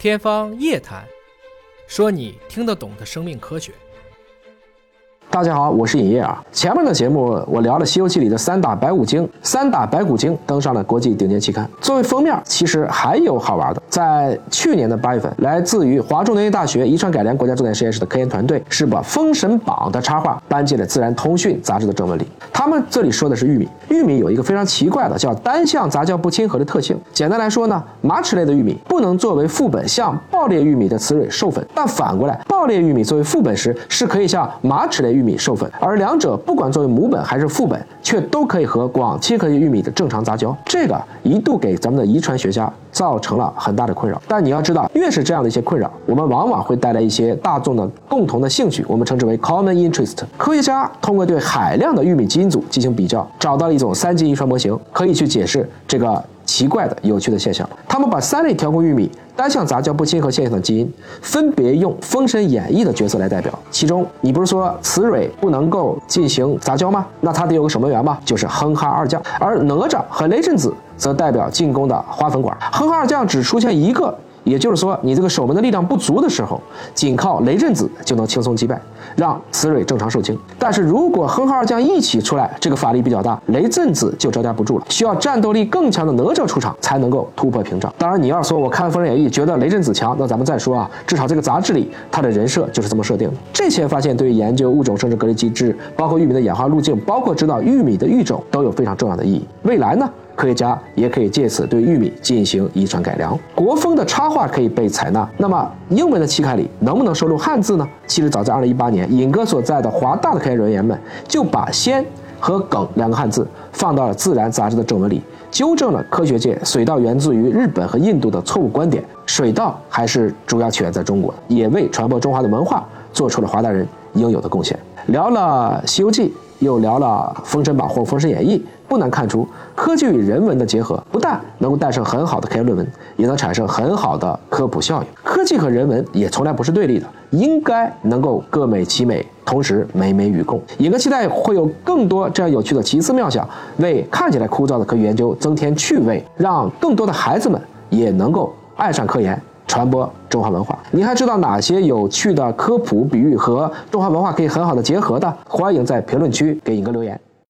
天方夜谭，说你听得懂的生命科学。大家好，我是尹烨啊。前面的节目我聊了《西游记》里的三打白骨精，三打白骨精登上了国际顶尖期刊。作为封面，其实还有好玩的。在去年的八月份，来自于华中农业大学遗传改良国家重点实验室的科研团队是把《封神榜》的插画搬进了《自然通讯》杂志的正文里。他们这里说的是玉米，玉米有一个非常奇怪的叫单向杂交不亲和的特性。简单来说呢，马齿类的玉米不能作为副本向爆裂玉米的雌蕊授粉，但反过来，爆裂玉米作为副本时是可以向马齿类玉米授粉，而两者不管作为母本还是副本，却都可以和广亲和玉米的正常杂交。这个一度给咱们的遗传学家造成了很大的困扰。但你要知道，越是这样的一些困扰，我们往往会带来一些大众的共同的兴趣，我们称之为 common interest。科学家通过对海量的玉米基因组进行比较，找到了一种三级遗传模型，可以去解释这个。奇怪的、有趣的现象，他们把三类调控玉米单向杂交不亲和现象的基因，分别用《封神演义》的角色来代表。其中，你不是说雌蕊不能够进行杂交吗？那它得有个守门员吧？就是哼哈二将。而哪吒和雷震子则代表进攻的花粉管。哼哈二将只出现一个。也就是说，你这个守门的力量不足的时候，仅靠雷震子就能轻松击败，让雌蕊正常受精。但是如果哼哈二将一起出来，这个法力比较大，雷震子就招架不住了，需要战斗力更强的哪吒出场才能够突破屏障。当然，你要说我看《封神演义》觉得雷震子强，那咱们再说啊。至少这个杂志里他的人设就是这么设定的。这些发现对于研究物种生殖隔离机制，包括玉米的演化路径，包括知道玉米的育种都有非常重要的意义。未来呢？科学家也可以借此对玉米进行遗传改良。国风的插画可以被采纳，那么英文的期刊里能不能收录汉字呢？其实早在2018年，尹哥所在的华大的科研人员们就把“先”和“梗”两个汉字放到了《自然》杂志的正文里，纠正了科学界水稻源自于日本和印度的错误观点。水稻还是主要起源在中国，也为传播中华的文化做出了华大人应有的贡献。聊了《西游记》。又聊了《封神榜》或《封神演义》，不难看出，科技与人文的结合不但能够诞生很好的科研论文，也能产生很好的科普效应。科技和人文也从来不是对立的，应该能够各美其美，同时美美与共。也期待会有更多这样有趣的奇思妙想，为看起来枯燥的科学研究增添趣味，让更多的孩子们也能够爱上科研。传播中华文化，你还知道哪些有趣的科普比喻和中华文化可以很好的结合的？欢迎在评论区给尹哥留言。